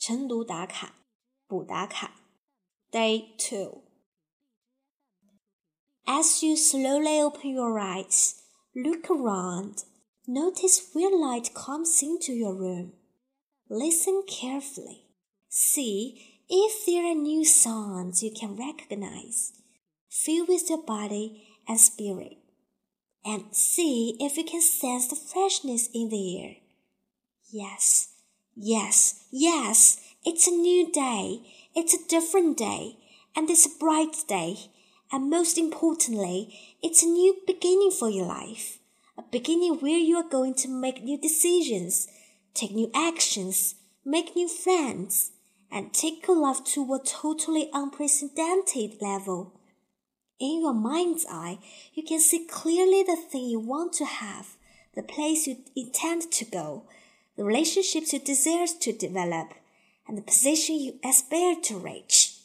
晨读打卡，补打卡。Day 2 As you slowly open your eyes, look around. Notice where light comes into your room. Listen carefully. See if there are new sounds you can recognize. Feel with your body and spirit. And see if you can sense the freshness in the air. Yes, yes, yes, it's a new day. It's a different day. And it's a bright day. And most importantly, it's a new beginning for your life. A beginning where you are going to make new decisions, take new actions, make new friends, and take your life to a totally unprecedented level. In your mind's eye, you can see clearly the thing you want to have, the place you intend to go, the relationships you desire to develop, and the position you aspire to reach.